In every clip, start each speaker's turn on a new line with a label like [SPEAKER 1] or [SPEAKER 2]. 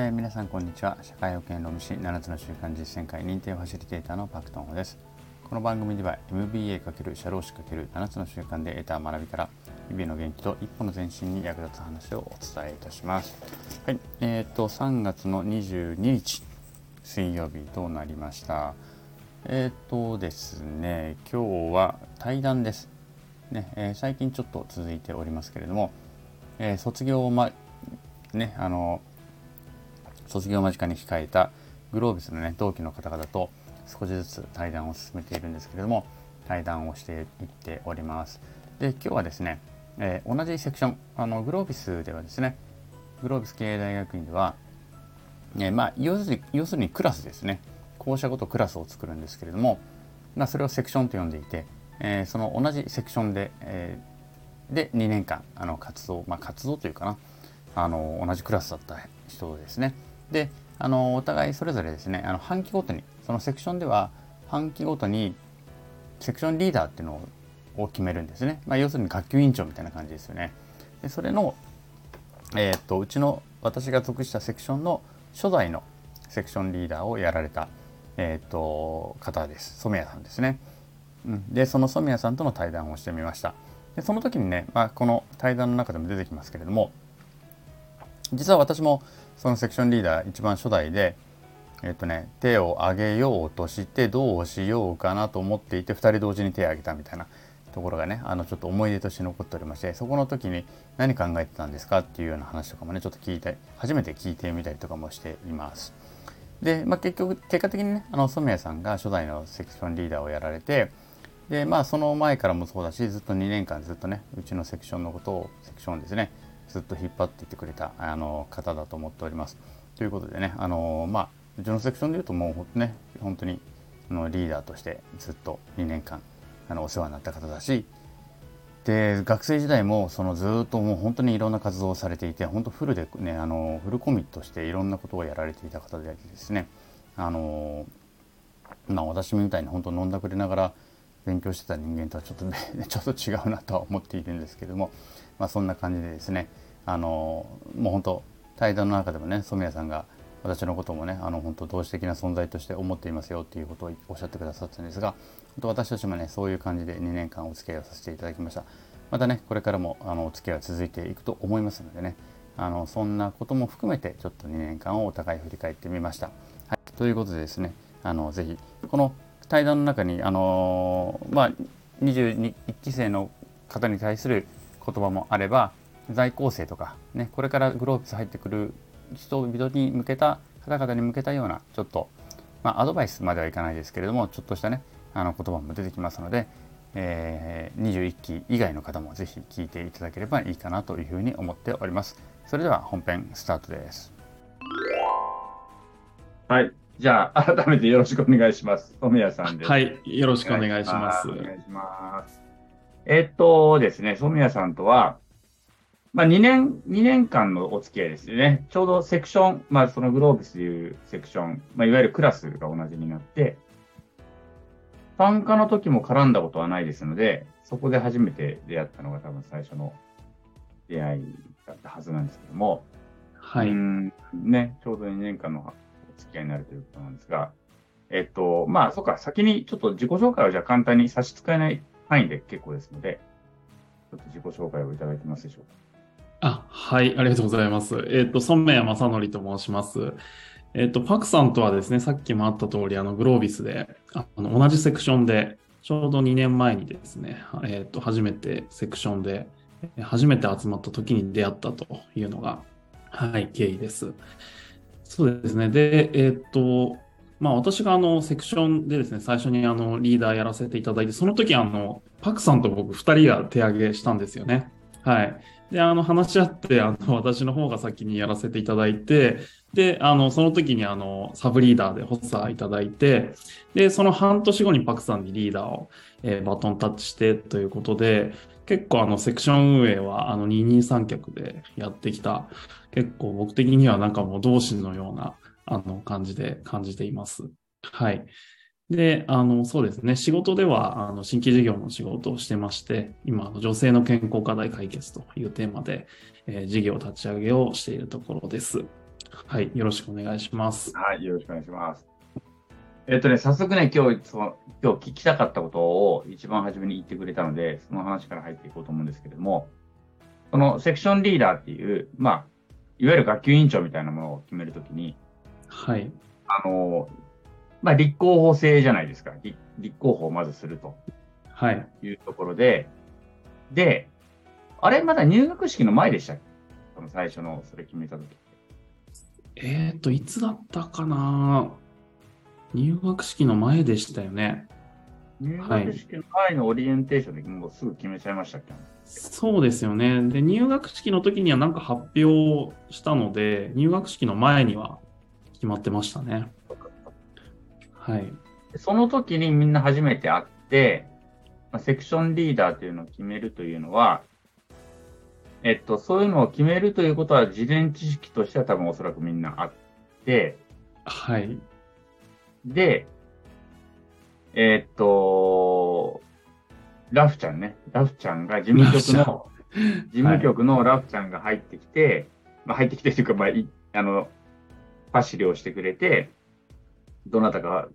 [SPEAKER 1] えー、皆さんこんにちは。社会保険労務士7つの習慣実践会認定ファシリテーターのパクトンです。この番組では MBA× 社労士 ×7 つの習慣で得た学びから日々の元気と一歩の前進に役立つ話をお伝えいたします。はい。えー、と3月の22日水曜日となりました。えっ、ー、とですね今日は対談です。ね、えー、最近ちょっと続いておりますけれども、えー、卒業まねあの卒業間近に控えたグロービスのね同期の方々と少しずつ対談を進めているんですけれども対談をしていっております。で今日はですね、えー、同じセクションあのグロービスではですねグロービス経営大学院では、えー、まあ要するに要するにクラスですね。校舎ごとクラスを作るんですけれども、まあ、それをセクションと呼んでいて、えー、その同じセクションで、え、で2年間あの活動、まあ、活動というかなあの同じクラスだった人ですね。であのお互いそれぞれですねあの半期ごとにそのセクションでは半期ごとにセクションリーダーっていうのを決めるんですね、まあ、要するに学級委員長みたいな感じですよね。でそれの、えー、っとうちの私が属したセクションの初代のセクションリーダーをやられた、えー、っと方です。染谷さんですね、うん、でその染谷さんとの対談をしてみました。でその時にね、まあ、この対談の中でも出てきますけれども実は私もそのセクションリーダー一番初代で、えっとね、手を挙げようとしてどうしようかなと思っていて2人同時に手を挙げたみたいなところがねあのちょっと思い出として残っておりましてそこの時に何考えてたんですかっていうような話とかもねちょっと聞いて初めて聞いてみたりとかもしています。で、まあ、結局結果的にねあの染谷さんが初代のセクションリーダーをやられてでまあその前からもそうだしずっと2年間ずっとねうちのセクションのことをセクションですねずっと引っ張っていってくれたあの方だと思っております。ということでね、あのまあ、うちのセクションでいうともうほんとね、本当にあのリーダーとしてずっと2年間あのお世話になった方だし、で学生時代もそのずっともう本当にいろんな活動をされていて本当フルでねあのフルコミットしていろんなことをやられていた方でありですねあのまあ私みたいに本当飲んだくれながら勉強してた人間とはちょっとね ちょっと違うなとは思っているんですけどもまあ、そんな感じでですねあのもう本当対談の中でもね染谷さんが私のこともねあの本当同志的な存在として思っていますよっていうことをおっしゃってくださったんですが本当私たちもねそういう感じで2年間お付き合いをさせていただきましたまたねこれからもあのお付き合いは続いていくと思いますのでねあのそんなことも含めてちょっと2年間をお互い振り返ってみました。はい、ということでですねあのぜひこの対談の中にあのまあ21期生の方に対する言葉もあれば在校生とか、ね、これからグロービス入ってくる人々に向けた方々に向けたようなちょっと、まあ、アドバイスまではいかないですけれどもちょっとしたねあの言葉も出てきますので、えー、21期以外の方もぜひ聞いていただければいいかなというふうに思っております。それでは本編スタートです。はい。じゃあ、改めてよろしくお願いします。富谷さんです。
[SPEAKER 2] はい。よろしくお願いします。お
[SPEAKER 1] 願いします。えっとですね、染谷さんとは、まあ、2年、2年間のお付き合いですよね。ちょうどセクション、まあ、そのグローブスでいうセクション、まあ、いわゆるクラスが同じになって、参加の時も絡んだことはないですので、そこで初めて出会ったのが多分最初の出会いだったはずなんですけども、
[SPEAKER 2] はい。うん
[SPEAKER 1] ね、ちょうど2年間のお付き合いになるということなんですが、えっと、まあ、そっか、先にちょっと自己紹介をじゃあ簡単に差し支えない範囲で結構ですので、ちょっと自己紹介をいただいてますでしょうか。
[SPEAKER 2] あ、はい、ありがとうございます。えっ、ー、と、孫明正則と申します。えっ、ー、と、パクさんとはですね、さっきもあった通り、あの、グロービスで、あの、同じセクションで、ちょうど2年前にですね、えっ、ー、と、初めてセクションで、初めて集まった時に出会ったというのが、はい、経緯です。そうですね。で、えっ、と、まあ私があのセクションでですね、最初にあのリーダーやらせていただいて、その時あの、パクさんと僕2人が手挙げしたんですよね。はい。で、あの話し合って、あの私の方が先にやらせていただいて、で、あの、その時にあの、サブリーダーで発作いただいて、で、その半年後にパクさんにリーダーを、えー、バトンタッチしてということで、結構あの、セクション運営はあの、二人三脚でやってきた、結構僕的にはなんかもう同心のような、あの、感じで感じています。はい。で、あの、そうですね。仕事では、あの、新規事業の仕事をしてまして、今、女性の健康課題解決というテーマで、えー、事業立ち上げをしているところです。はい、よろしくお願いします。
[SPEAKER 3] はい、よろしくお願いします。えっとね、早速ね、今日、その今日聞きたかったことを一番初めに言ってくれたので、その話から入っていこうと思うんですけれども、そのセクションリーダーっていう、まあ、いわゆる学級委員長みたいなものを決めるときに、
[SPEAKER 2] はい。
[SPEAKER 3] あの、まあ、立候補制じゃないですか。立立候補をまずすると
[SPEAKER 2] はい。
[SPEAKER 3] いうところで、で、あれ、まだ入学式の前でしたっけ？その最初の、それ決めたとき。
[SPEAKER 2] えっ、と、いつだったかな？入学式の前でしたよね。
[SPEAKER 3] 入学式の前のオリエンテーションでもうすぐ決めちゃいましたっけ、
[SPEAKER 2] そうですよね。で、入学式の時にはなんか発表したので、入学式の前には決まってましたね。はい。
[SPEAKER 3] その時にみんな初めて会って、まあ、セクションリーダーというのを決めるというのは、えっと、そういうのを決めるということは事前知識としては多分おそらくみんなあって、
[SPEAKER 2] はい。
[SPEAKER 3] で、えっと、ラフちゃんね。ラフちゃんが事務局
[SPEAKER 2] ラ
[SPEAKER 3] の、事務局のラフちゃんが入ってきて、まあ入ってきてというか、まあ、いあの、パシリをしてくれて、どなたか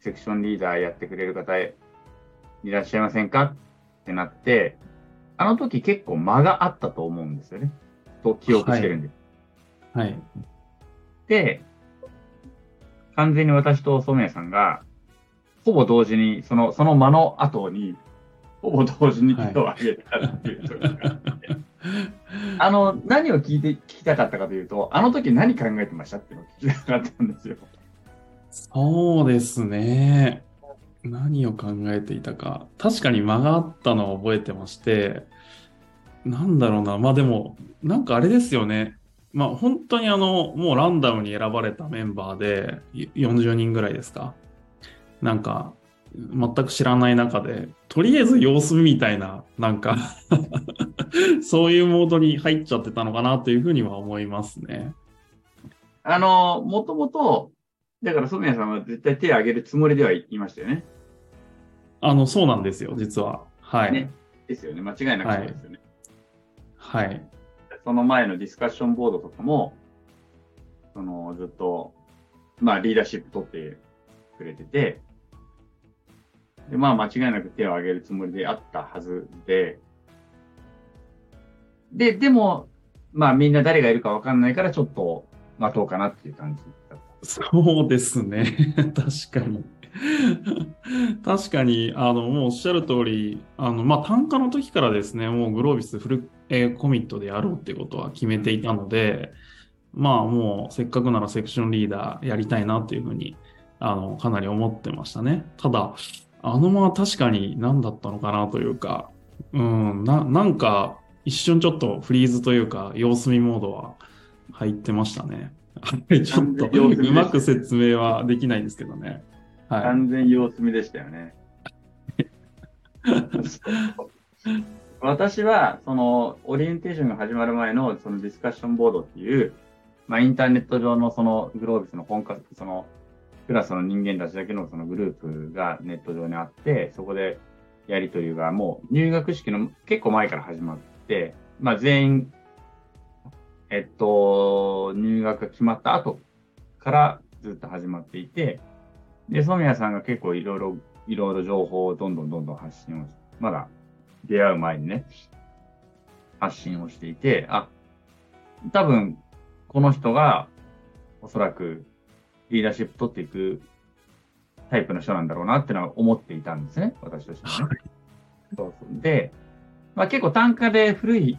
[SPEAKER 3] セクションリーダーやってくれる方いらっしゃいませんか？ってなって、あの時結構間があったと思うんですよね。と記憶してるんです。
[SPEAKER 2] はい。
[SPEAKER 3] で、完全に私と染谷さんが、ほぼ同時に、その、その間の後に、ほぼ同時に手を挙げたっていうところがあって、あの、何を聞いて、聞きたかったかというと、あの時何考えてましたっていうのを聞きたかったんですよ。
[SPEAKER 2] そうですね。何を考えていたか。確かに間があったのは覚えてまして、なんだろうな。まあでも、なんかあれですよね。まあ本当にあの、もうランダムに選ばれたメンバーで、40人ぐらいですか。なんか、全く知らない中で、とりあえず様子見みたいな、なんか そういうモードに入っちゃってたのかなというふうには思いますね。
[SPEAKER 3] あの、もともと、だから染谷さんは絶対手を挙げるつもりではいましたよね。
[SPEAKER 2] あの、そうなんですよ、実は。はい。
[SPEAKER 3] ねですよね。間違いなくそうですよね。
[SPEAKER 2] はい。
[SPEAKER 3] その前のディスカッションボードとかも、そのずっと、まあリーダーシップ取ってくれてて、で、まあ間違いなく手を挙げるつもりであったはずで、で、でも、まあみんな誰がいるかわかんないからちょっと待とうかなっていう感じだった。
[SPEAKER 2] そうですね。確かに。確かに、あの、もうおっしゃる通り、あの、まあ、単価の時からですね、もうグロービスフル、えーコミットでやろうってことは決めていたので、まあ、もうせっかくならセクションリーダーやりたいなっていうふうに、あの、かなり思ってましたね。ただ、あのまま確かに何だったのかなというか、うん、な、なんか、一瞬ちょっとフリーズというか、様子見モードは入ってましたね。ちょっとうまく説明はできないんですけどね。はい。
[SPEAKER 3] 完全様子見でしたよね。私は、その、オリエンテーションが始まる前の、そのディスカッションボードっていう、まあ、インターネット上のその、グロービスの本格、その、クラスの人間たちだけのそのグループがネット上にあって、そこでやりとりがもう入学式の結構前から始まって、まあ、全員、えっと、入学が決まった後からずっと始まっていて、で、染谷さんが結構いろいろ、いろいろ情報をどんどんどんどん発信を、まだ出会う前にね、発信をしていて、あ、多分、この人が、おそらく、リーダーシップ取っていくタイプの人なんだろうなってのは思っていたんですね、私としてはね。そうそうで、まあ結構単価で古い、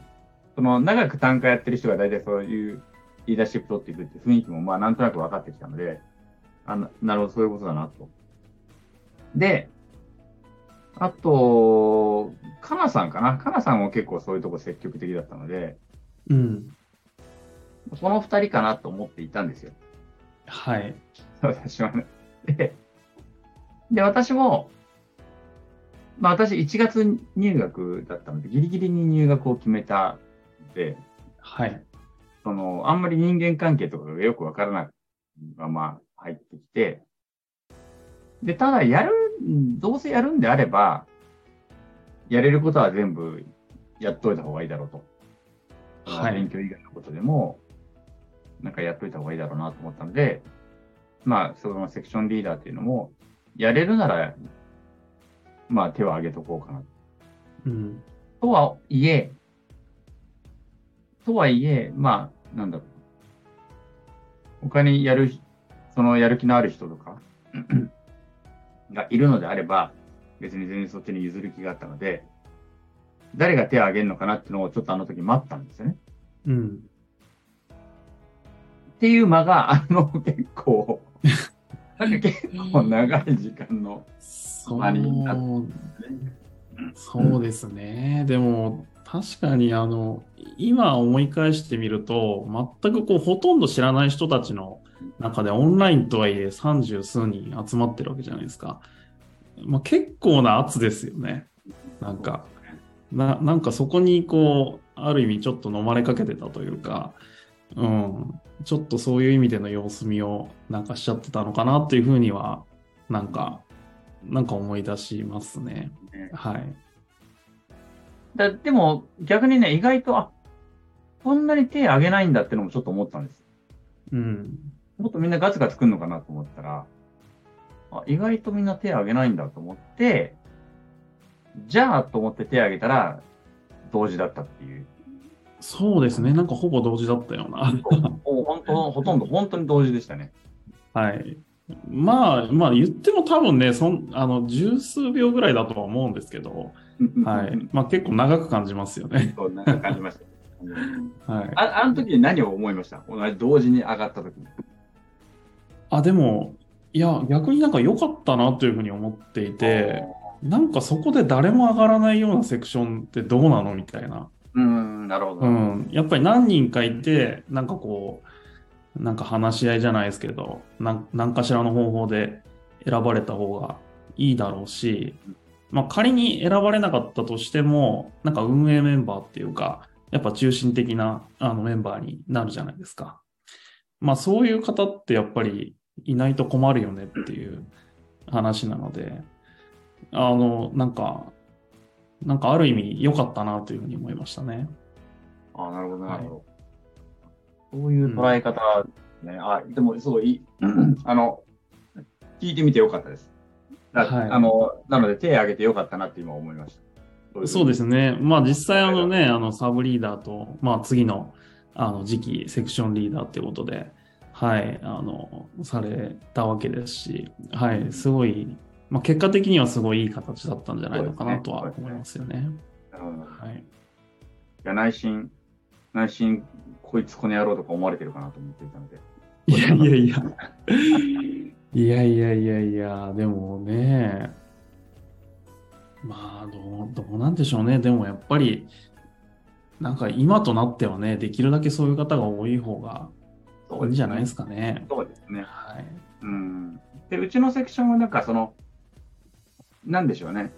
[SPEAKER 3] その長く単価やってる人が大体そういうリーダーシップ取っていくって雰囲気もまあなんとなく分かってきたので、あななるほど、そういうことだなと。で、あと、かなさんかなかなさんも結構そういうとこ積極的だったので、
[SPEAKER 2] うん。
[SPEAKER 3] この二人かなと思っていたんですよ。
[SPEAKER 2] はい。
[SPEAKER 3] 私はね。で、で、私も、まあ私1月入学だったので、ギリギリに入学を決めたんで、
[SPEAKER 2] はい。
[SPEAKER 3] その、あんまり人間関係とかがよくわからないまま入ってきて、で、ただやる、どうせやるんであれば、やれることは全部やっといた方がいいだろうと。
[SPEAKER 2] はい
[SPEAKER 3] 勉強以外のことでも、なんかやっといた方がいいだろうなと思ったので、まあ、そのセクションリーダーっていうのも、やれるなら、まあ、手を挙げとこうかな。
[SPEAKER 2] うん。
[SPEAKER 3] とはいえ、とはいえ、まあ、なんだろう。他にやる、そのやる気のある人とか がいるのであれば、別に全然そっちに譲る気があったので、誰が手を挙げるのかなっていうのをちょっとあの時待ったんですよね。
[SPEAKER 2] うん。
[SPEAKER 3] っていう間が、あの結構、なんか結構長い時間の、
[SPEAKER 2] そう
[SPEAKER 3] まあになっ
[SPEAKER 2] そうですね。でも、確かに、あの、今思い返してみると、全くこう、ほとんど知らない人たちの中で、オンラインとはいえ三十数人集まってるわけじゃないですか。まあ、結構な圧ですよね。なんか、な、なんかそこにこう、ある意味ちょっと飲まれかけてたというか、うん、ちょっとそういう意味での様子見をなんかしちゃってたのかなっていうふうには、なんか、なんか思い出しますね。はい。
[SPEAKER 3] だでも逆にね、意外と、あ、こんなに手挙げないんだってのもちょっと思ったんです。
[SPEAKER 2] うん。
[SPEAKER 3] もっとみんなガツガツくんのかなと思ったら、あ意外とみんな手挙げないんだと思って、じゃあと思って手挙げたら、同時だったっていう。
[SPEAKER 2] そうですね。なんかほぼ同時だったような。
[SPEAKER 3] もう本当、ほとんど 本当に同時でしたね。
[SPEAKER 2] はい。まあ、まあ言っても多分ね、そん、あの、十数秒ぐらいだとは思うんですけど、はい。まあ結構長く感じますよね。
[SPEAKER 3] そう、なんか感じました。
[SPEAKER 2] はい。
[SPEAKER 3] ああの時に何を思いました？同じ同時に上がった時に。
[SPEAKER 2] あ、でも、いや、逆になんか良かったなというふうに思っていて、なんかそこで誰も上がらないようなセクションってどうなの？みたいな。
[SPEAKER 3] うん、なるほど。
[SPEAKER 2] うん。やっぱり何人かいて、なんかこう、なんか話し合いじゃないですけど、なん何かしらの方法で選ばれた方がいいだろうし、まあ仮に選ばれなかったとしても、なんか運営メンバーっていうか、やっぱ中心的なあのメンバーになるじゃないですか。まあそういう方ってやっぱりいないと困るよねっていう話なので、あの、なんか、なんかある意味良かったなというふうに思いましたね。
[SPEAKER 3] あなるほど、な
[SPEAKER 2] はい
[SPEAKER 3] るほど。そういう捉え方ね。あ、でも、そう、いい。あの、聞いてみてよかったです。だ
[SPEAKER 2] はい
[SPEAKER 3] あの、なので手を挙げてよかったなって今思いました。。
[SPEAKER 2] そうですすね。まあ実際あのね、あのサブリーダーと、まあ次のあの次期セクションリーダーっていうことで、はい、あの、されたわけですし、はい、すごい、まあ結果的にはすごいいい形だったんじゃないのかなとは思いますよね。
[SPEAKER 3] なるほどい
[SPEAKER 2] はい。
[SPEAKER 3] や、内心、内心、こいつこの野郎とか思われてるかなと思っていたので。
[SPEAKER 2] いやいやいや。いやいやいやいや、でもね、まあどう、どうなんでしょうね。でもやっぱり、なんか今となってはね、できるだけそういう方が多い方がいいんじゃないです
[SPEAKER 3] か。
[SPEAKER 2] かね。
[SPEAKER 3] そうですね。
[SPEAKER 2] はい。
[SPEAKER 3] うん。で、うちのセクションはなんかその、なんでしょうね。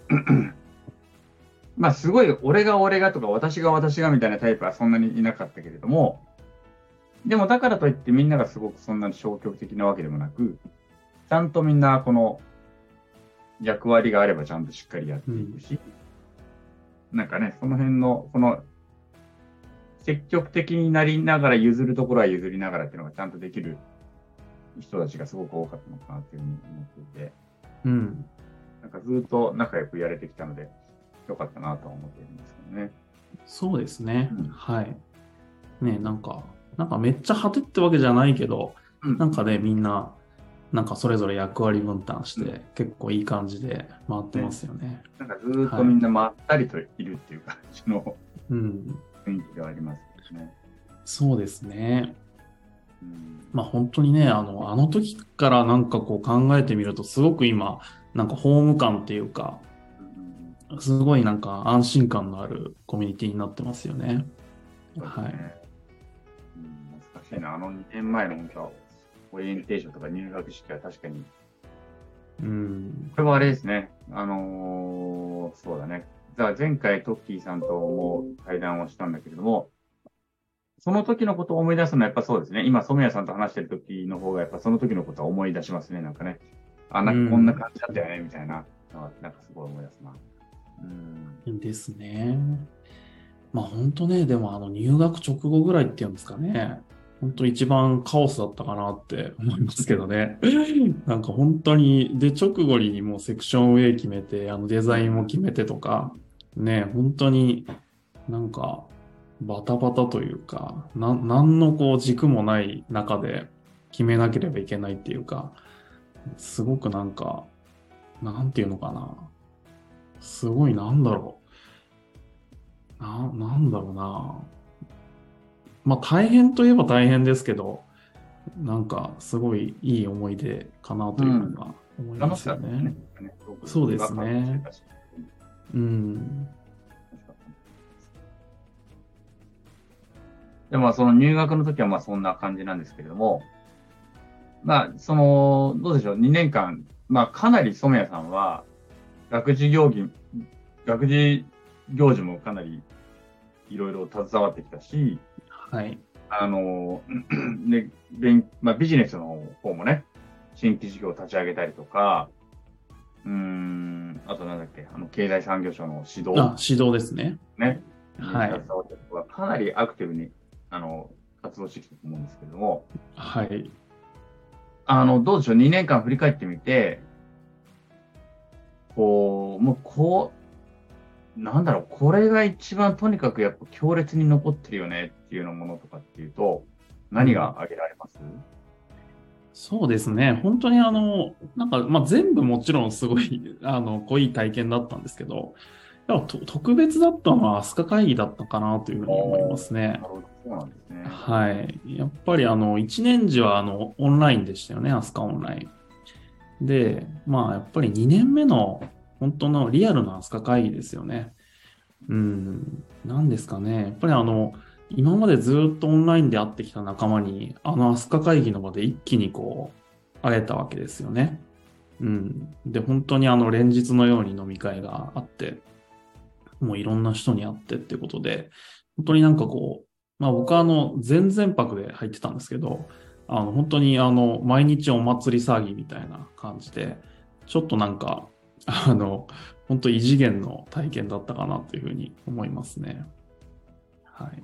[SPEAKER 3] まあ、すごい、俺が俺がとか、私が私がみたいなタイプはそんなにいなかったけれども、でもだからといってみんながすごくそんなに消極的なわけでもなく、ちゃんとみんなこの役割があればちゃんとしっかりやっていくし、なんかね、その辺の、この、積極的になりながら譲るところは譲りながらっていうのがちゃんとできる人たちがすごく多かったのかなっていうふうに思っていて、
[SPEAKER 2] うん。
[SPEAKER 3] なんかずっと仲良くやれてきたので、よかったなとは思っているんですけどね。
[SPEAKER 2] そうですね。
[SPEAKER 3] うん
[SPEAKER 2] はい。ねなんか、なんかめっちゃ果てってわけじゃないけど、
[SPEAKER 3] うん
[SPEAKER 2] なんかね、みんな、なんかそれぞれ役割分担して、結構いい感じで回ってますよね。
[SPEAKER 3] なんかずっとみんなまったりといるっていう感じの
[SPEAKER 2] うん。
[SPEAKER 3] 雰囲気ではありますね。
[SPEAKER 2] そうですね。
[SPEAKER 3] うん
[SPEAKER 2] まあ本当にね、あの、あの時からなんかこう考えてみると、すごく今、なんかホーム感っていうか、
[SPEAKER 3] うん
[SPEAKER 2] すごいなんか安心感のあるコミュニティになってますよね。はい。
[SPEAKER 3] うん懐かしいな。あの2年前の本当、オリエンテーションとか入学式は確かに、
[SPEAKER 2] うん。
[SPEAKER 3] これはあれですね。あのーそうだね。じゃあ前回トッキーさんとも対談をしたんだけれども、その時のことを思い出すのはやっぱそうですね。今、染谷さんと話してる時の方がやっぱその時のことは思い出しますね。なんかね。あ、なんかこんな感じだったよね、みたいなのは。なんかすごい思い出すな。うん。
[SPEAKER 2] ですね。まあ本当ね、でもあの入学直後ぐらいっていうんですかね。本当一番カオスだったかなって思いますけどね。なんか本当に、で、直後にもうセクション上決めて、あのデザインも決めてとか、ね、本当になんかバタバタというか、な、なんのこう軸もない中で決めなければいけないっていうか、すごくなんか、なんていうのかな。すごいなんだろう。な、なんだろうな。まあ大変といえば大変ですけど、なんかすごいいい思い出かなというのが思いますよね。そうですね。うん。
[SPEAKER 3] でもその入学の時はまあそんな感じなんですけれども、まあその、どうでしょう、2年間、まあかなり染谷さんは学事行儀、学事行事もかなりいろいろ携わってきたし、
[SPEAKER 2] はい。
[SPEAKER 3] あの、ね、勉まあ、ビジネスの方もね、新規事業を立ち上げたりとか、うーん、あとなんだっけ、あの、経済産業省の指導
[SPEAKER 2] あ、指導ですね。
[SPEAKER 3] ね、
[SPEAKER 2] はい
[SPEAKER 3] 携わったりとか、かなりアクティブに、あの、活動してきたと思うんですけれども、
[SPEAKER 2] はい。
[SPEAKER 3] あの、どうでしょう、2年間振り返ってみて、こう、もうこう、なんだろう、これが一番とにかくやっぱ強烈に残ってるよねっていうようなものとかっていうと、何が挙げられます、
[SPEAKER 2] そうですね。本当にあの、なんか、まあ、全部もちろんすごい、あの、濃い体験だったんですけど、やっぱと特別だったのは飛鳥会議だったかなというふうに思いますね
[SPEAKER 3] なる。ほど、そうなんですね。
[SPEAKER 2] はい。やっぱりあの、一年時はあの、オンラインでしたよね、飛鳥オンライン。で、まあ、やっぱり2年目の本当のリアルな飛鳥会議ですよね。うん、なんですかね。やっぱりあの、今までずっとオンラインで会ってきた仲間に、あの飛鳥会議の場で一気にこう、会えたわけですよね。うん。で、本当にあの、連日のように飲み会があって、もういろんな人に会ってってことで、本当になんかこう、まあ僕はあの、全然泊で入ってたんですけど、あの、本当にあの、毎日お祭り騒ぎみたいな感じで、ちょっとなんか、あの、本当異次元の体験だったかなというふうに思いますね。はい。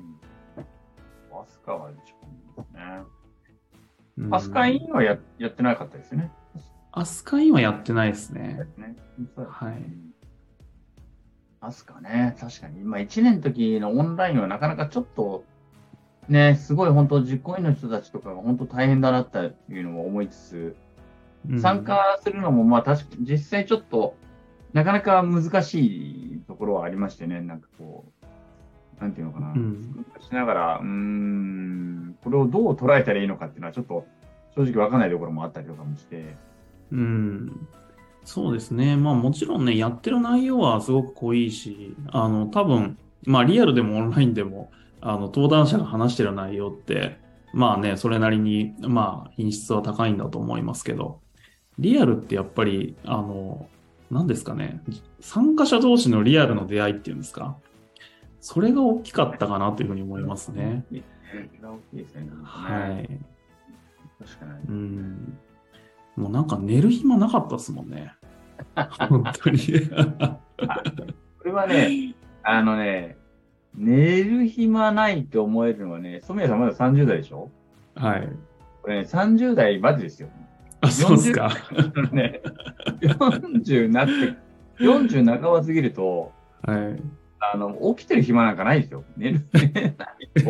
[SPEAKER 3] アスカは一番ですね。
[SPEAKER 2] うん
[SPEAKER 3] アスカインはややってなかったですよね。
[SPEAKER 2] アスカインはやってないですね。
[SPEAKER 3] ね
[SPEAKER 2] はい。
[SPEAKER 3] アスカね、確かに。今1年の時のオンラインはなかなかちょっと、ね、すごい本当実行委員の人たちとかが本当大変だなっていうのも思いつつ、
[SPEAKER 2] うん
[SPEAKER 3] 参加するのもまあ確か実際ちょっと、なかなか難しいところはありましてね、なんかこう、なんていうのかな。
[SPEAKER 2] うん
[SPEAKER 3] しながら、うーん、これをどう捉えたらいいのかっていうのはちょっと正直わかんないところもあったりとかもして、
[SPEAKER 2] うん。そうですね。まあもちろんね、やってる内容はすごく濃いし、あの、多分、まあリアルでもオンラインでも、あの、登壇者が話してる内容って、まあね、それなりに、まあ品質は高いんだと思いますけど、リアルってやっぱり、あの、何ですかね、参加者同士のリアルの出会いっていうんですか、それが大きかったかなというふうに思いますね。
[SPEAKER 3] 大きいですね。
[SPEAKER 2] はい。
[SPEAKER 3] 確かに。
[SPEAKER 2] うん。もうなんか寝る暇なかったですもんね。本当に。
[SPEAKER 3] これはね、あのね、寝る暇ないって思えるのはね、染谷さんまだ30代でしょ？
[SPEAKER 2] はい。
[SPEAKER 3] これね、30代までですよ。
[SPEAKER 2] あ、そうですか。
[SPEAKER 3] ね、40なって、40半ば過ぎると、
[SPEAKER 2] はい。
[SPEAKER 3] あの、起きてる暇なんかないですよ。寝る、寝ないと。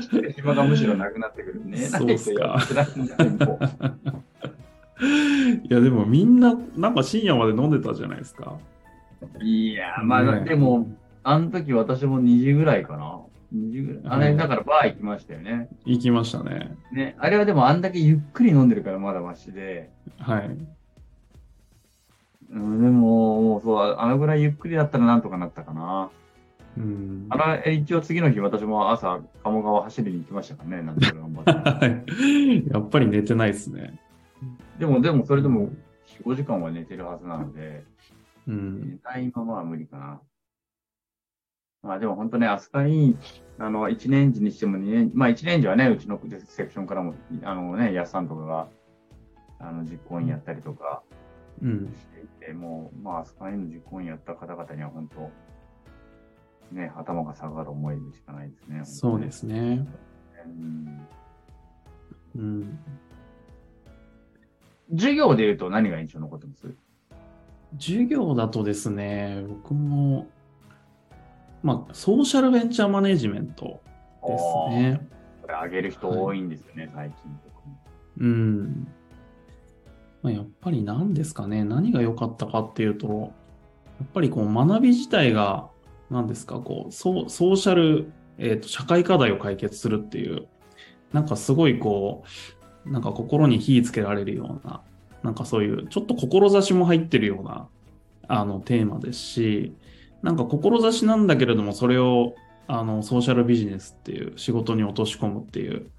[SPEAKER 3] 起きてる暇がむしろなくなってくる。寝ないと
[SPEAKER 2] そうっすかいや、でもみんな、なんか深夜まで飲んでたじゃないですか。
[SPEAKER 3] ういやー、まあ、
[SPEAKER 2] ね
[SPEAKER 3] でも、、あの時私も2時ぐらいかな。2時ぐらい。あれ、
[SPEAKER 2] はい
[SPEAKER 3] だからバー行きましたよね。
[SPEAKER 2] 行きましたね。
[SPEAKER 3] ね、あれはでもあんだけゆっくり飲んでるからまだマシで。
[SPEAKER 2] はい。
[SPEAKER 3] うん、でも、もうそう、あのぐらいゆっくりだったらなんとかなったかな。
[SPEAKER 2] うん。
[SPEAKER 3] あの、え一応次の日私も朝、鴨川走りに行きましたからね、なんとか頑張って。
[SPEAKER 2] はいやっぱり寝てないですね。
[SPEAKER 3] でも、でもそれでも4、5時間は寝てるはずなので、
[SPEAKER 2] うん。
[SPEAKER 3] 寝ないままは無理かな。まあでも本当ね、アスカに、あの、1年時にしても2年、まあ1年時はね、うちのセクションからも、あのね、やっさんとかが、あの、実行委員やったりとか
[SPEAKER 2] うん。
[SPEAKER 3] していて、もう、まあ、アスカイの実行委員やった方々には本当、ね、頭が下がる思いでしかないですね。
[SPEAKER 2] そうですね。
[SPEAKER 3] うん
[SPEAKER 2] うん。
[SPEAKER 3] 授業で言うと何が印象残ってます？
[SPEAKER 2] 授業だとですね、僕も、まあ、ソーシャルベンチャーマネジメントですね。
[SPEAKER 3] これ上げる人多いんですよね、最近とかも。
[SPEAKER 2] うん。まあ、やっぱり何ですかね、何が良かったかっていうと、やっぱりこう学び自体が、何ですか、こう、ソソーシャル、えっ、と、社会課題を解決するっていう、なんかすごいこう、なんか心に火つけられるような、なんかそういう、ちょっと志も入ってるような、あの、テーマですし、なんか志なんだけれども、それを、あの、ソーシャルビジネスっていう仕事に落とし込むっていう、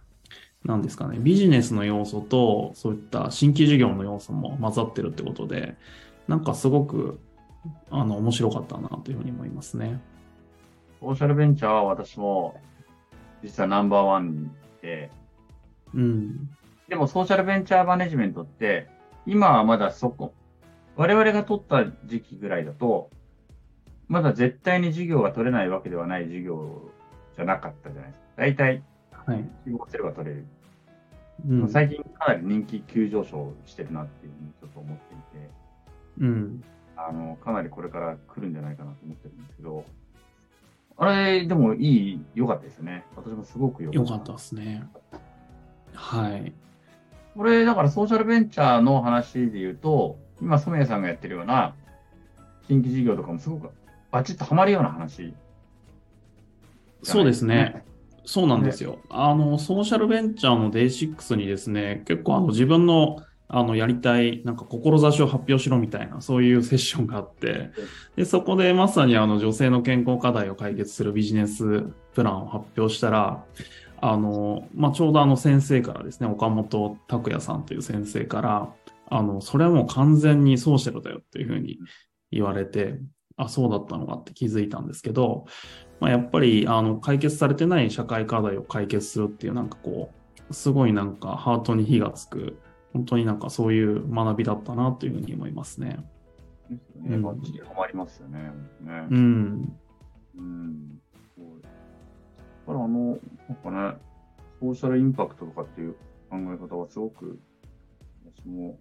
[SPEAKER 2] なんですかね、ビジネスの要素と、そういった新規事業の要素も混ざってるってことで、なんかすごく、あの、面白かったなというふうに思いますね。
[SPEAKER 3] ソーシャルベンチャーは私も実はナンバーワンで、
[SPEAKER 2] うん。
[SPEAKER 3] でもソーシャルベンチャーマネジメントって、今はまだそこ、我々が取った時期ぐらいだと、まだ絶対に授業が取れないわけではない授業じゃなかったじゃないですか。大体、
[SPEAKER 2] はい。
[SPEAKER 3] 希望すれば取れる。
[SPEAKER 2] うん。
[SPEAKER 3] 最近かなり人気急上昇してるなっていうふうにちょっと思っていて、
[SPEAKER 2] うん。
[SPEAKER 3] あの、かなりこれから来るんじゃないかなと思ってるんですけど、あれ、でもいい、良かったですよね。私もすごく良かった。
[SPEAKER 2] よかったですね。はい。
[SPEAKER 3] これ、だからソーシャルベンチャーの話で言うと、今、染谷さんがやってるような新規事業とかもすごくバチッとハマるような話。
[SPEAKER 2] そうですね。そうなんですよ。あの、ソーシャルベンチャーの Day6 にですね、結構あの自分のあのやりたい、なんか志を発表しろみたいな、そういうセッションがあって、で、そこでまさにあの女性の健康課題を解決するビジネスプランを発表したら、あの、まあ、ちょうどあの先生からですね、岡本拓也さんという先生から、あの、それはもう完全にソーシャルだよっていうふうに言われて、あ、そうだったのかって気づいたんですけど、まあ、やっぱりあの解決されてない社会課題を解決するっていうなんかこう、すごいなんかハートに火がつく、本当になんかそういう学びだったなというふうに思いますね。
[SPEAKER 3] ですよね。バッチリハマりますよね。ね
[SPEAKER 2] うん。
[SPEAKER 3] うん。からあの、なんかね、ソーシャルインパクトとかっていう考え方はすごく、私も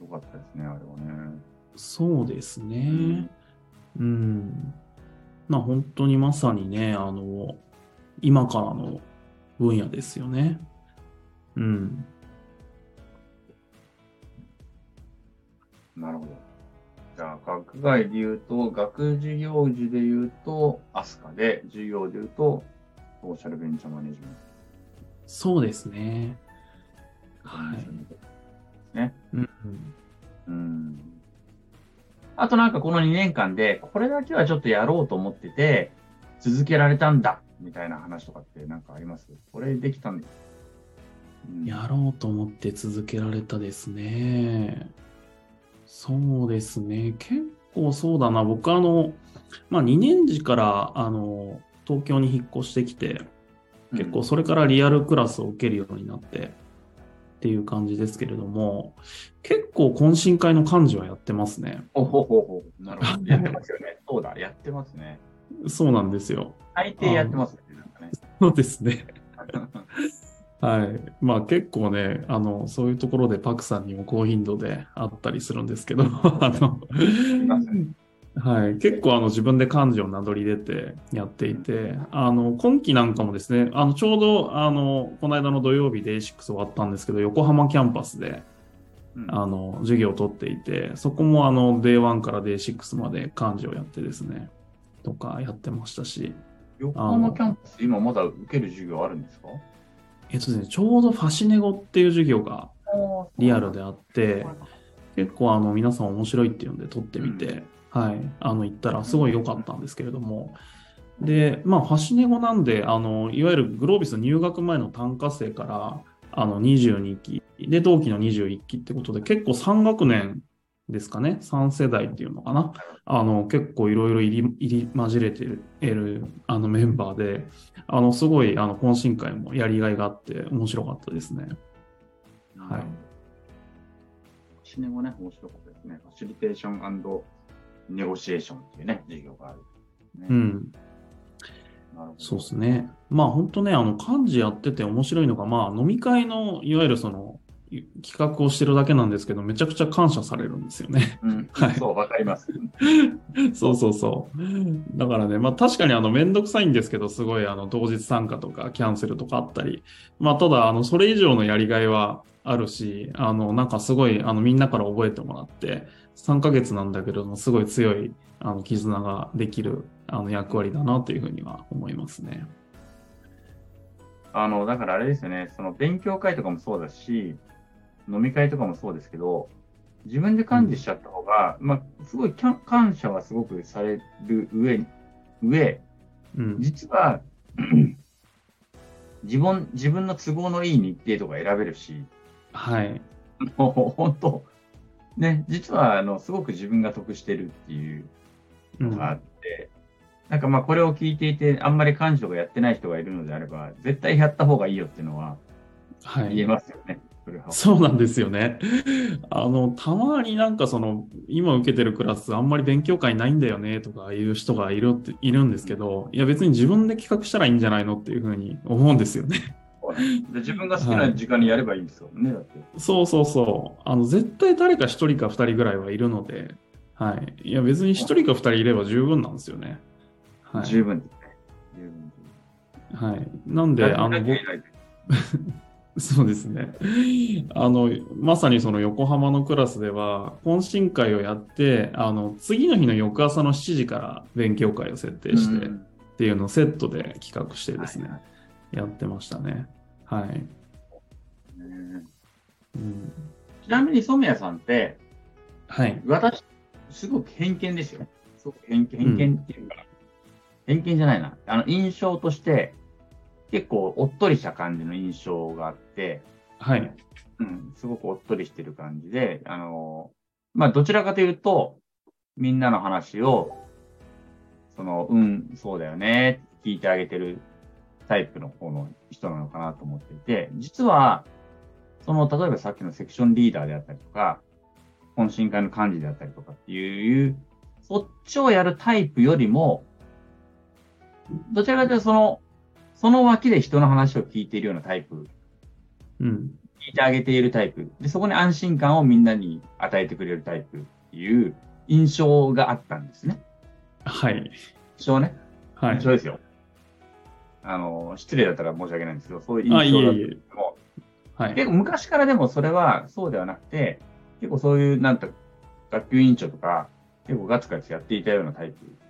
[SPEAKER 3] 良かったですね、あれはね。
[SPEAKER 2] そうですね。うん。まあ本当にまさにね、あの、今からの分野ですよね。うん。
[SPEAKER 3] なるほど。じゃあ、学外で言うと、学授業時で言うと、アスカで、授業で言うと、ソーシャルベンチャーマネジメン
[SPEAKER 2] そうですね。
[SPEAKER 3] ト。
[SPEAKER 2] はい。
[SPEAKER 3] ね。
[SPEAKER 2] うん。
[SPEAKER 3] うん。あとなんかこの2年間で、これだけはちょっとやろうと思ってて、続けられたんだ、みたいな話とかってなんかあります？これできたんだ。うん
[SPEAKER 2] やろうと思って続けられたですね。そうですね。結構そうだな。僕あの、まあ2年時からあの、東京に引っ越してきて、結構それからリアルクラスを受けるようになってっていう感じですけれども、結構懇親会の幹事はやってますね。
[SPEAKER 3] ほほほほ。なるほど。やってますよね。そうだ、やってますね。
[SPEAKER 2] そうなんですよ。
[SPEAKER 3] 大抵やってますね。なんかね。
[SPEAKER 2] そうですね。はい。まあ結構ね、あの、そういうところでパクさんにも高頻度であったりするんですけど、あの、はい。結構あの自分で幹事を名乗り出てやっていて、あの、今期なんかもですね、あの、ちょうどあの、この間の土曜日で A6 終わったんですけど、横浜キャンパスで、
[SPEAKER 3] うん。
[SPEAKER 2] あの、授業を取っていて、そこもあの、Day1 から Day6 まで幹事をやってですね、とかやってましたし、
[SPEAKER 3] 横浜キャンパス、今まだ受ける授業あるんですか？
[SPEAKER 2] えっとですね、ちょうどファシネゴっていう授業がリアルであって、結構あの皆さん面白いっていうんで撮ってみて、はい、あの行ったらすごい良かったんですけれども、で、まあ、ファシネゴなんで、あの、いわゆるグロービス入学前の単科生から、あの、22期、で、同期の21期ってことで、結構3学年ですかね、3世代っていうのかな。あの、結構いろいろ入り、入り混じれてる、いるあのメンバーで、あの、すごい、あの、懇親会もやりがいがあって、面白かったですね。はい。
[SPEAKER 3] シネもね、面白かったですね。ファシリテーションネゴシエーションっていうね、授業がある、ね。
[SPEAKER 2] うん。そうですね。まあ本当ね、あの、幹事やってて面白いのが、まあ飲み会の、いわゆるその、い企画をしてるだけなんですけど、めちゃくちゃ感謝されるんですよね。
[SPEAKER 3] うん、
[SPEAKER 2] はい
[SPEAKER 3] そう、わかります。
[SPEAKER 2] そうそうそう。だからね、まあ確かにあの、めんどくさいんですけど、すごいあの、同日参加とかキャンセルとかあったり、まあただ、あの、それ以上のやりがいはあるし、あの、なんかすごい、あの、みんなから覚えてもらって、3ヶ月なんだけれども、すごい強い、あの、絆ができる、あの、役割だなというふうには思いますね。
[SPEAKER 3] あの、だからあれですよね、その勉強会とかもそうだし、飲み会とかもそうですけど、自分で管理しちゃった方が、まあ、すごい感謝はすごくされる上に、上、
[SPEAKER 2] うん。
[SPEAKER 3] 実は、自分、自分の都合のいい日程とか選べるし、
[SPEAKER 2] はい。
[SPEAKER 3] もう本当、ね、実は、あの、すごく自分が得してるっていう
[SPEAKER 2] うん
[SPEAKER 3] のがあって、なんかまあこれを聞いていて、あんまり幹事とかやってない人がいるのであれば、絶対やった方がいいよっていうのは
[SPEAKER 2] はい。
[SPEAKER 3] 言えますよね。そ
[SPEAKER 2] そうなんですよね。あの、たまになんかその、今受けてるクラスあんまり勉強会ないんだよねとかいう人がいるって、いるんですけど、いや別に自分で企画したらいいんじゃないのっていうふうに思うんですよね。
[SPEAKER 3] で自分が好きな時間にやればいいんですよね、だって。
[SPEAKER 2] そうそうそう。あの、絶対誰か一人か二人ぐらいはいるので、はい。いや別に一人か二人いれば十分なんですよね。はい。
[SPEAKER 3] 十分ですね。十分。
[SPEAKER 2] はい。なんで、あの、僕 そうですね。あの、まさにその横浜のクラスでは、懇親会をやって、あの、次の日の翌朝の7時から勉強会を設定してっ
[SPEAKER 3] うん
[SPEAKER 2] ていうのをセットで企画してですね、
[SPEAKER 3] はいはい
[SPEAKER 2] やってましたね。はい。
[SPEAKER 3] ね
[SPEAKER 2] うん、
[SPEAKER 3] ちなみに染谷さんって、
[SPEAKER 2] はい。
[SPEAKER 3] 私、すごく偏見ですよ。すごく偏見、偏見っていうか、偏見じゃないな。あの、印象として、結構おっとりした感じの印象があって、
[SPEAKER 2] はい。
[SPEAKER 3] うん、すごくおっとりしてる感じで、あの、まあ、どちらかというと、みんなの話を、その、うん、そうだよね、聞いてあげてるタイプの方の人なのかなと思っていて、実は、その、例えばさっきのセクションリーダーであったりとか、懇親会の幹事であったりとかっていう、そっちをやるタイプよりも、どちらかというとその、その脇で人の話を聞いているようなタイプ
[SPEAKER 2] うん。
[SPEAKER 3] 聞いてあげているタイプ。で、そこに安心感をみんなに与えてくれるタイプっていう印象があったんですね。
[SPEAKER 2] はい。
[SPEAKER 3] 印象ね。
[SPEAKER 2] はい
[SPEAKER 3] 印。象ですよ。あの、失礼だったら申し訳ないんですけど、そういう印象だった
[SPEAKER 2] いえ。
[SPEAKER 3] も
[SPEAKER 2] はい。
[SPEAKER 3] 結構昔からでもそれはそうではなくて、結構そういう、なんと、学級委員長とか、結構ガツガツやっていたようなタイプで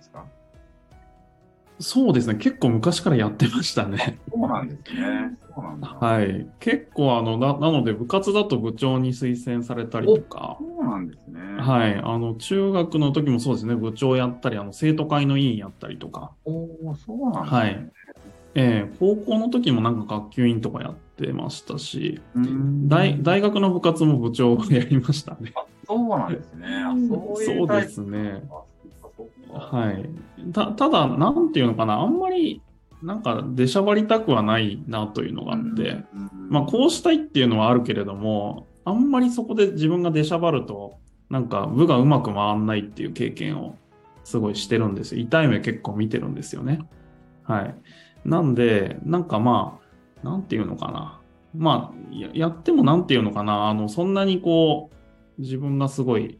[SPEAKER 3] すか
[SPEAKER 2] そうですね。結構昔からやってましたね。
[SPEAKER 3] そうなんですね。そうなんだ。
[SPEAKER 2] はい。結構あの、な、なので部活だと部長に推薦されたりとか、
[SPEAKER 3] そうなんですね。
[SPEAKER 2] はい。あの、中学の時もそうですね。部長やったり、あの、生徒会の委員やったりとか、
[SPEAKER 3] おーそうなんですね。
[SPEAKER 2] はいええ高校の時もなんか学級委員とかやってましたし、大、大学の部活も部長をやりましたね。
[SPEAKER 3] あ、そうなんですね。あそういう
[SPEAKER 2] そうですね。はい。た、ただ、なんていうのかな、あんまり、なんか出しゃばりたくはないなというのがあって、
[SPEAKER 3] うん
[SPEAKER 2] まあ、こうしたいっていうのはあるけれども、あんまりそこで自分が出しゃばると、なんか部がうまく回んないっていう経験をすごいしてるんですよ。痛い目結構見てるんですよね。はい。なんで、なんかまあ、なんていうのかな。まあ、ややってもなんていうのかな。あの、そんなにこう、自分がすごい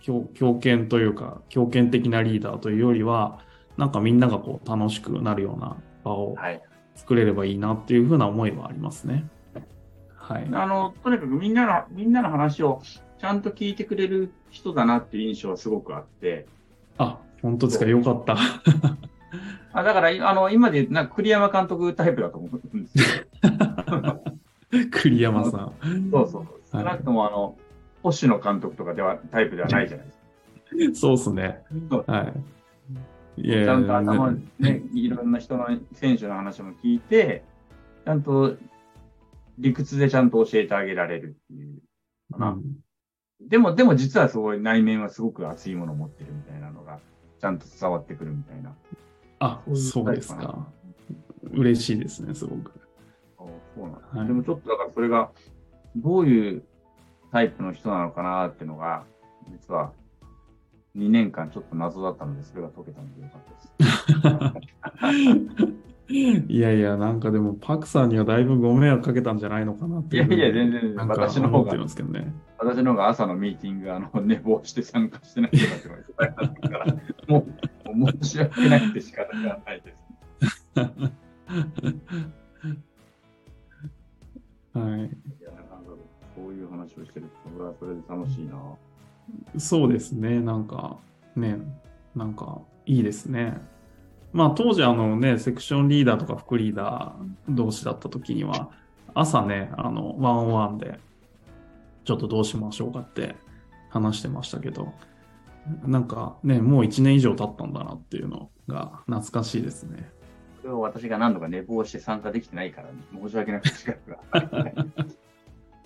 [SPEAKER 2] 強、強権というか、強権的なリーダーというよりは、なんかみんながこう楽しくなるような場を
[SPEAKER 3] はい。
[SPEAKER 2] 作れればいいなっていうふうな思いはありますね。はい。
[SPEAKER 3] あの、とにかくみんなの、みんなの話をちゃんと聞いてくれる人だなっていう印象はすごくあって、
[SPEAKER 2] あ、本当ですか？よかった。
[SPEAKER 3] あだから、あの、今でなんか栗山監督タイプだと思うんですよ。
[SPEAKER 2] 栗山さん。
[SPEAKER 3] そうそう。少なくとも、あの、星野監督とかでは、タイプではないじゃないです
[SPEAKER 2] そうですね。
[SPEAKER 3] か。
[SPEAKER 2] はい。
[SPEAKER 3] ちゃんと頭、ね、いろんな人の選手の話も聞いて、ちゃんと理屈でちゃんと教えてあげられるっていうかな。
[SPEAKER 2] うん
[SPEAKER 3] でも、でも実はすごい内面はすごく熱いものを持ってるみたいなのが、ちゃんと伝わってくるみたいな。
[SPEAKER 2] あ、
[SPEAKER 3] そう
[SPEAKER 2] です
[SPEAKER 3] か
[SPEAKER 2] か。嬉しいですね、すごく。
[SPEAKER 3] そうなんです、
[SPEAKER 2] はい
[SPEAKER 3] でもちょっとだからそれが、どういうタイプの人なのかなっていうのが、実は2年間ちょっと謎だったので、それが解けたのでよかったです。
[SPEAKER 2] いやいや、なんかでも、パクさんにはだいぶご迷惑かけたんじゃないのかなってい。
[SPEAKER 3] いやいや全然私の方が
[SPEAKER 2] ね。
[SPEAKER 3] 私の方が朝のミーティング、あの、寝坊して参加してないとかって言われてたから、もう、もう申し訳ないって仕方がないです。
[SPEAKER 2] はい。
[SPEAKER 3] そういう話をしてると、それはそれで楽しいな。
[SPEAKER 2] そうですね。なんか、ね、なんか、いいですね。まあ、当時、あのね、セクションリーダーとか副リーダー同士だった時には、朝ね、あの、ワンオンワンで、ちょっとどうしましょうかって話してましたけど、なんかね、もう1年以上経ったんだなっていうのが懐かしいですね。
[SPEAKER 3] それを私が何度か寝坊して参加できてないから、申し訳なくて。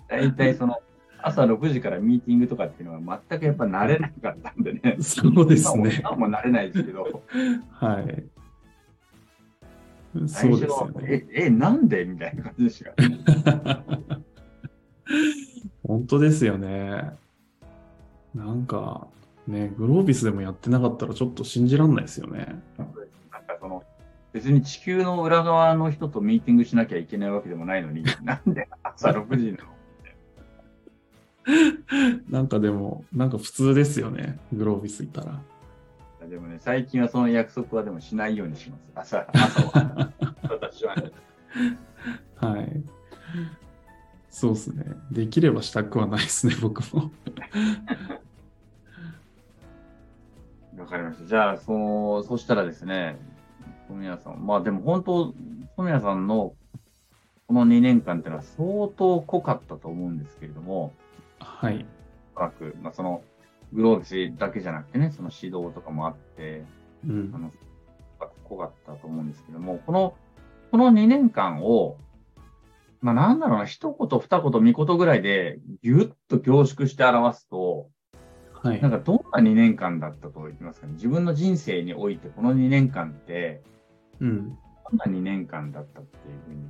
[SPEAKER 3] 大体その、朝6時からミーティングとかっていうのは全くやっぱ慣れなかったんでね。
[SPEAKER 2] そうですね。
[SPEAKER 3] 今も慣れないですけど、
[SPEAKER 2] はい。そ
[SPEAKER 3] 最初は
[SPEAKER 2] うですよ、ね。
[SPEAKER 3] え、え、なんでみたいな感じでした。
[SPEAKER 2] 本当ですよね。なんか、ね、グロービスでもやってなかったらちょっと信じらんないですよね。
[SPEAKER 3] なんかその、別に地球の裏側の人とミーティングしなきゃいけないわけでもないのに、なんで朝6時なの
[SPEAKER 2] なんかでも、なんか普通ですよね。グロービスいたら。
[SPEAKER 3] でもね、最近はその約束はでもしないようにします。朝、朝は。私はね。
[SPEAKER 2] はい。そうですね。できればしたくはないですね、僕も。
[SPEAKER 3] わかりました。じゃあ、その、そしたらですね、富谷さん、まあでも本当、富谷さんのこの2年間っていうのは相当濃かったと思うんですけれども、
[SPEAKER 2] はい。
[SPEAKER 3] おそらく、まあその、グロービスだけじゃなくてね、その指導とかもあって、
[SPEAKER 2] うん
[SPEAKER 3] あ。の、濃かったと思うんですけども、この、この2年間を、まあなんだろうな、一言二言三言ぐらいでぎゅっと凝縮して表すと、
[SPEAKER 2] はい
[SPEAKER 3] なん。かどんな2年間だったと言いますかね、自分の人生においてこの2年間って、
[SPEAKER 2] うん。
[SPEAKER 3] どんな2年間だったっていうふうに、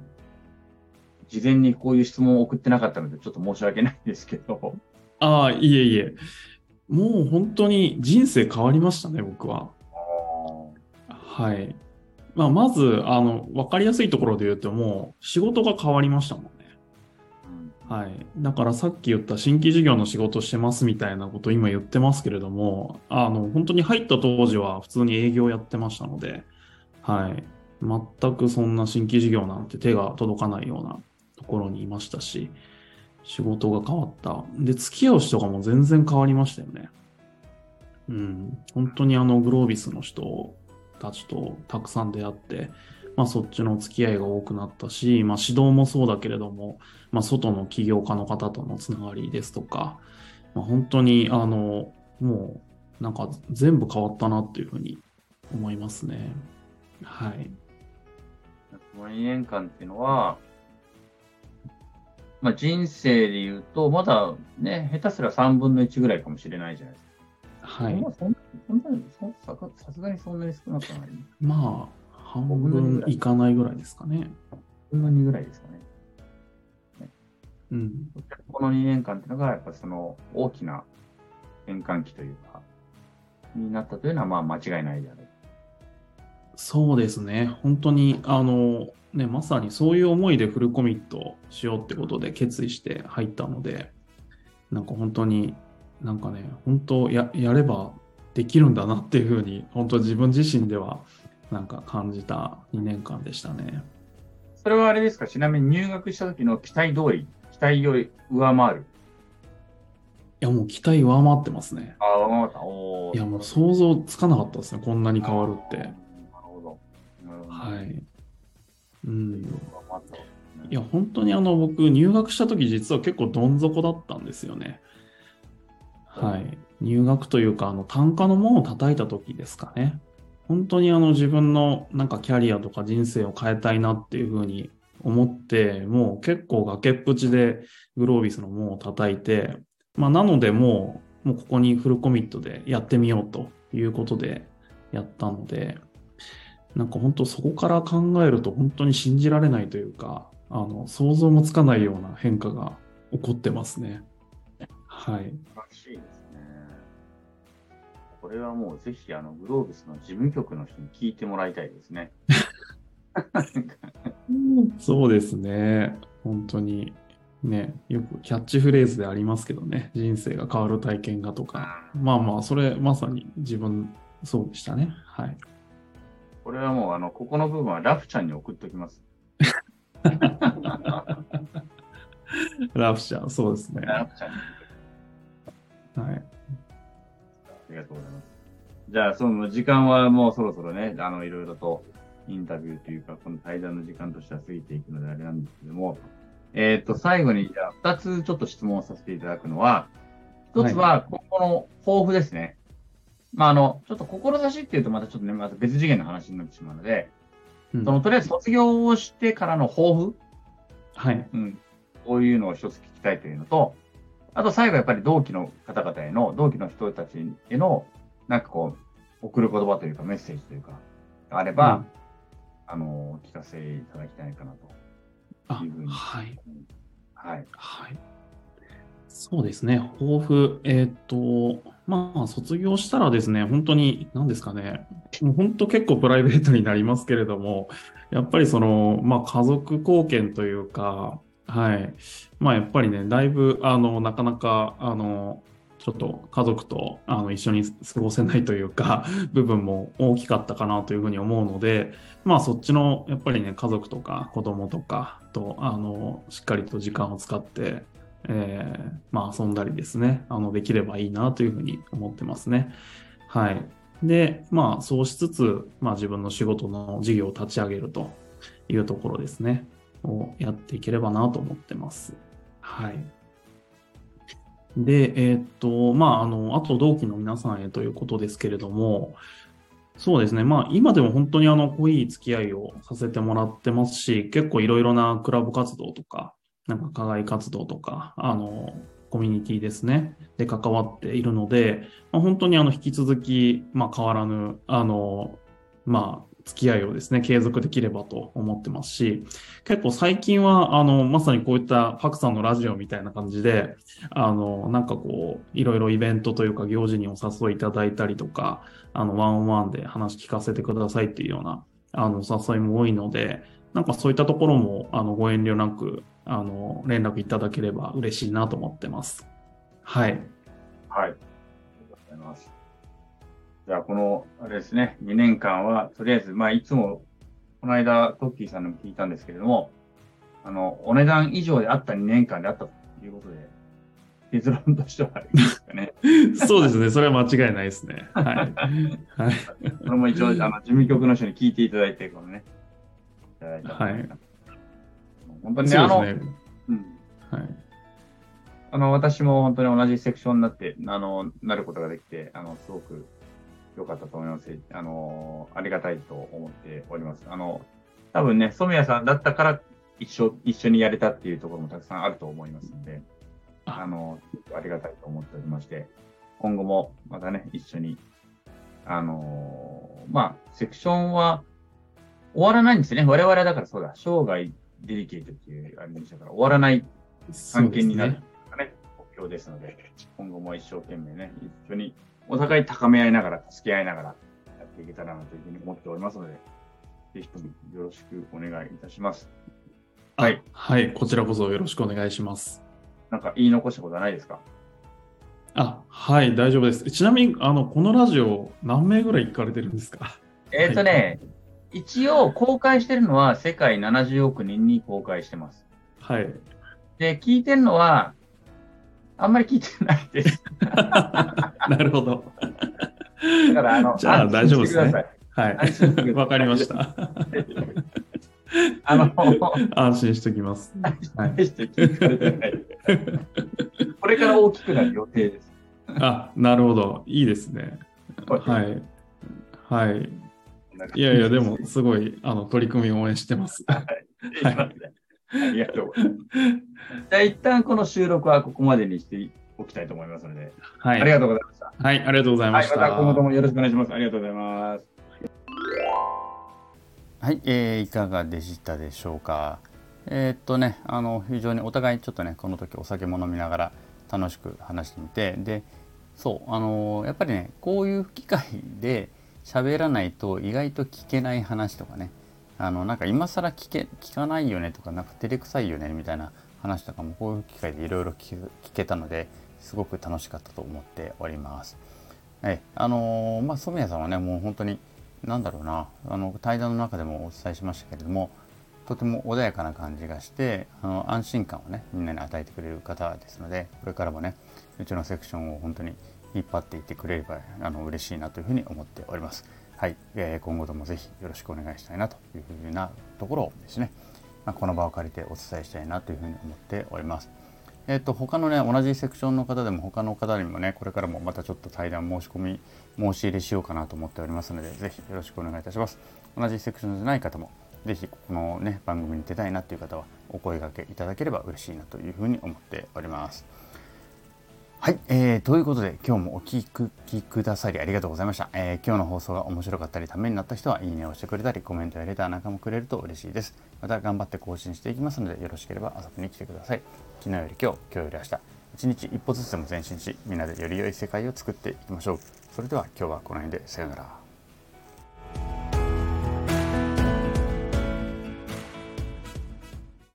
[SPEAKER 3] 事前にこういう質問を送ってなかったので、ちょっと申し訳ないんですけど、
[SPEAKER 2] ああ、いえいえ。もう本当に人生変わりましたね、僕は。はい。まあ、まず、あの、わかりやすいところで言うと、もう仕事が変わりましたもんね。
[SPEAKER 3] うん
[SPEAKER 2] はい。だからさっき言った新規事業の仕事してますみたいなこと今言ってますけれども、あの、本当に入った当時は普通に営業やってましたので、はい。全くそんな新規事業なんて手が届かないようなところにいましたし、仕事が変わった。で、付き合う人がもう全然変わりましたよね。うん。本当にあの、グロービスの人たちとたくさん出会って、まあそっちの付き合いが多くなったし、まあ指導もそうだけれども、まあ、外の起業家の方とのつながりですとか、まあ、本当に、あの、もう、なんか全部変わったなっていうふうに思いますね。はい。
[SPEAKER 3] この2年間っていうのは、まあ人生で言うと、まだね、下手すら3分の1ぐらいかもしれないじゃないですか。
[SPEAKER 2] はい。
[SPEAKER 3] まあそんささすがにそんなに少なくはない。
[SPEAKER 2] まあ、半分いかないぐらいですかね。
[SPEAKER 3] そんなにぐらいですかね。
[SPEAKER 2] うん。
[SPEAKER 3] この2年間っていうのが、やっぱその大きな転換期というか、になったというのは、まあ間違いないである。
[SPEAKER 2] そうですね。本当に、あの、ね、まさにそういう思いでフルコミットしようってことで決意して入ったので、なんか本当に、なんかね、本当や、やればできるんだなっていうふうに、本当自分自身では、なんか感じた2年間でしたね。
[SPEAKER 3] それはあれですか？ちなみに入学した時の期待通り、期待より上回る？
[SPEAKER 2] いや、もう期待上回ってますね。
[SPEAKER 3] ああ、上回った。おー
[SPEAKER 2] いや、もう想像つかなかったですね。こんなに変わるって。
[SPEAKER 3] なるほど。なるほど
[SPEAKER 2] はい。うん。いや、本当にあの、僕、入学した時実は結構どん底だったんですよね。はい。入学というか、あの、単価の門を叩いた時ですかね。本当にあの、自分のなんかキャリアとか人生を変えたいなっていうふうに思って、もう結構崖っぷちでグロービスの門を叩いて、まあ、なのでもう、もうここにフルコミットでやってみようということでやったので、なんか本当そこから考えると本当に信じられないというか、あの、想像もつかないような変化が起こってますね。はい。
[SPEAKER 3] 素晴らしいですね。これはもうぜひ、あの、グロービスの事務局の人に聞いてもらいたいですね。
[SPEAKER 2] そうですね。本当に。ね、よくキャッチフレーズでありますけどね、人生が変わる体験がとか。まあまあ、それまさに自分、そうでしたね。はい。
[SPEAKER 3] これはもう、あの、ここの部分はラフちゃんに送っておきます。
[SPEAKER 2] ラフちゃん、そうですね。
[SPEAKER 3] ラフちゃんに。
[SPEAKER 2] はい。
[SPEAKER 3] ありがとうございます。じゃあ、その時間はもうそろそろね、あの、いろいろとインタビューというか、この対談の時間としては過ぎていくのであれなんですけども、えっ、と、最後に、じゃあ、二つちょっと質問をさせていただくのは、一つは、今後の抱負ですね。まあ、あの、ちょっと志っていうとまたちょっとね、また別次元の話になってしまうので、
[SPEAKER 2] うん
[SPEAKER 3] その、とりあえず卒業をしてからの抱負？
[SPEAKER 2] はい。
[SPEAKER 3] うん。こういうのを一つ聞きたいというのと、あと最後やっぱり同期の方々への、同期の人たちへの、なんかこう、送る言葉というかメッセージというか、があれば、
[SPEAKER 2] うん
[SPEAKER 3] あの、お聞かせいただきたいかなと。
[SPEAKER 2] あ
[SPEAKER 3] いうふうに
[SPEAKER 2] はい。
[SPEAKER 3] はい。
[SPEAKER 2] はい。そうですね。抱負。えーっと、まあ、卒業したらですね、本当に、何ですかね。もう本当結構プライベートになりますけれども、やっぱりその、まあ、家族貢献というか、はい。まあ、やっぱりね、だいぶ、あの、なかなか、あの、ちょっと家族とあの一緒に過ごせないというか、部分も大きかったかなというふうに思うので、まあそっちのやっぱりね、家族とか子供とかと、あの、しっかりと時間を使って、えーまあ遊んだりですね、あの、できればいいなというふうに思ってますね。はい。で、まあそうしつつ、まあ自分の仕事の事業を立ち上げるというところですね、をやっていければなと思ってます。はい。で、えーっと、まあ、あの、あと同期の皆さんへということですけれども、そうですね。まあ、今でも本当にあの、濃い付き合いをさせてもらってますし、結構いろいろなクラブ活動とか、なんか課外活動とか、あの、コミュニティですね。で関わっているので、まあ、本当にあの、引き続き、まあ、変わらぬ、あの、まあ、付き合いをですね、継続できればと思ってますし、結構最近は、あの、まさにこういったパクさんのラジオみたいな感じで、あの、なんかこう、いろいろイベントというか行事にお誘いいただいたりとか、あの、ワンオンワンで話聞かせてくださいっていうような、あの、お誘いも多いので、なんかそういったところも、あの、ご遠慮なく、あの、連絡いただければ嬉しいなと思ってます。はい。
[SPEAKER 3] はい。ありがとうございます。じゃあ、この、あれですね、2年間は、とりあえず、まあ、いつも、この間、トッキーさんにも聞いたんですけれども、あの、お値段以上であった2年間であったということで、結論としてはありますかね。
[SPEAKER 2] そうですね。それは間違いないですね。はい。はい。
[SPEAKER 3] これも一応、あの、事務局の人に聞いていただいて、このね、いただいた。
[SPEAKER 2] はい。
[SPEAKER 3] 本当にね、あの、
[SPEAKER 2] ね。
[SPEAKER 3] うん
[SPEAKER 2] はい。
[SPEAKER 3] あの、私も本当に同じセクションになって、あの、なることができて、あの、すごく良かったと思います。あの、ありがたいと思っております。あの、多分ね、染谷さんだったから一緒、一緒にやれたっていうところもたくさんあると思いますので、
[SPEAKER 2] あ
[SPEAKER 3] あの、ありがたいと思っておりまして、今後もまたね、一緒に、あの、まあ、セクションは終わらないんですよね。我々はだからそうだ、生涯デリケートっていうあれでしたから、終わらない関係になる
[SPEAKER 2] ね
[SPEAKER 3] がね、目標ですので、今後も一生懸命ね、一緒にお互い高め合いながら、助け合いながらやっていけたらなというふうに思っておりますので、ぜひともよろしくお願いいたします。はい。
[SPEAKER 2] はい。こちらこそよろしくお願いします。
[SPEAKER 3] なんか言い残したことはないですか？
[SPEAKER 2] あ、はい、大丈夫です。ちなみに、あの、このラジオ、何名ぐらい聞かれてるんですか？
[SPEAKER 3] えっ、とね、一応公開してるのは世界70億人に公開してます。
[SPEAKER 2] はい。
[SPEAKER 3] で、聞いてるのは、あんまり聞いてないです。
[SPEAKER 2] なるほど。
[SPEAKER 3] だから、あの、
[SPEAKER 2] じゃあ大丈夫ですねはい。わかりました。
[SPEAKER 3] あの、
[SPEAKER 2] 安心しておきます。はい。
[SPEAKER 3] 大して聞かれてない。これから大きくなる予定です。
[SPEAKER 2] あ、なるほど。いいですね。はい。はい。いやいや、でも、すごい、あの、取り組みを応援してます。
[SPEAKER 3] はい。ありがとうございます。じゃあ、一旦この収録はここまでにしておきたいと思いますので、
[SPEAKER 2] はい。
[SPEAKER 3] ありがとうございました。
[SPEAKER 2] はい、ありがとうございま
[SPEAKER 3] はい、
[SPEAKER 2] した。
[SPEAKER 3] また今後ともよろしくお願いします。ありがとうございます。
[SPEAKER 1] はい、えーいかがでしたでしょうか。えーっとね、あの非常にお互いちょっとねこの時お酒も飲みながら楽しく話してみてでそうあのーやっぱりねこういう機会で喋らないと意外と聞けない話とかねあのなんか今更聞け聞かないよねとかなんか照れくさいよねみたいな話とかもこういう機会でいろいろ聞けたのですごく楽しかったと思っております。はい、あのーまあ染谷さんはねもう本当に何だろうなあの対談の中でもお伝えしましたけれどもとても穏やかな感じがしてあの安心感をねみんなに与えてくれる方ですのでこれからもねうちのセクションを本当に引っ張っていってくれればあの嬉しいなというふうに思っております。はい、えー今後ともぜひよろしくお願いしたいなというふうなところをですね、まあ、この場を借りてお伝えしたいなというふうに思っております。えっ、と他のね同じセクションの方でも他の方にもねこれからもまたちょっと対談申し込み申し入れしようかなと思っておりますのでぜひよろしくお願いいたします。同じセクションじゃない方もぜひこのね番組に出たいなという方はお声掛けいただければ嬉しいなというふうに思っております。はい、えー、ということで今日もお聴きくださりありがとうございました、えー今日の放送が面白かったりためになった人はいいねをしてくれたりコメントやレターなんかもくれると嬉しいです。また頑張って更新していきますのでよろしければ遊びに来てください。昨日より今日今日より明日。一日一歩ずつでも前進しみんなでより良い世界を作っていきましょう。それでは今日はこの辺でさようなら。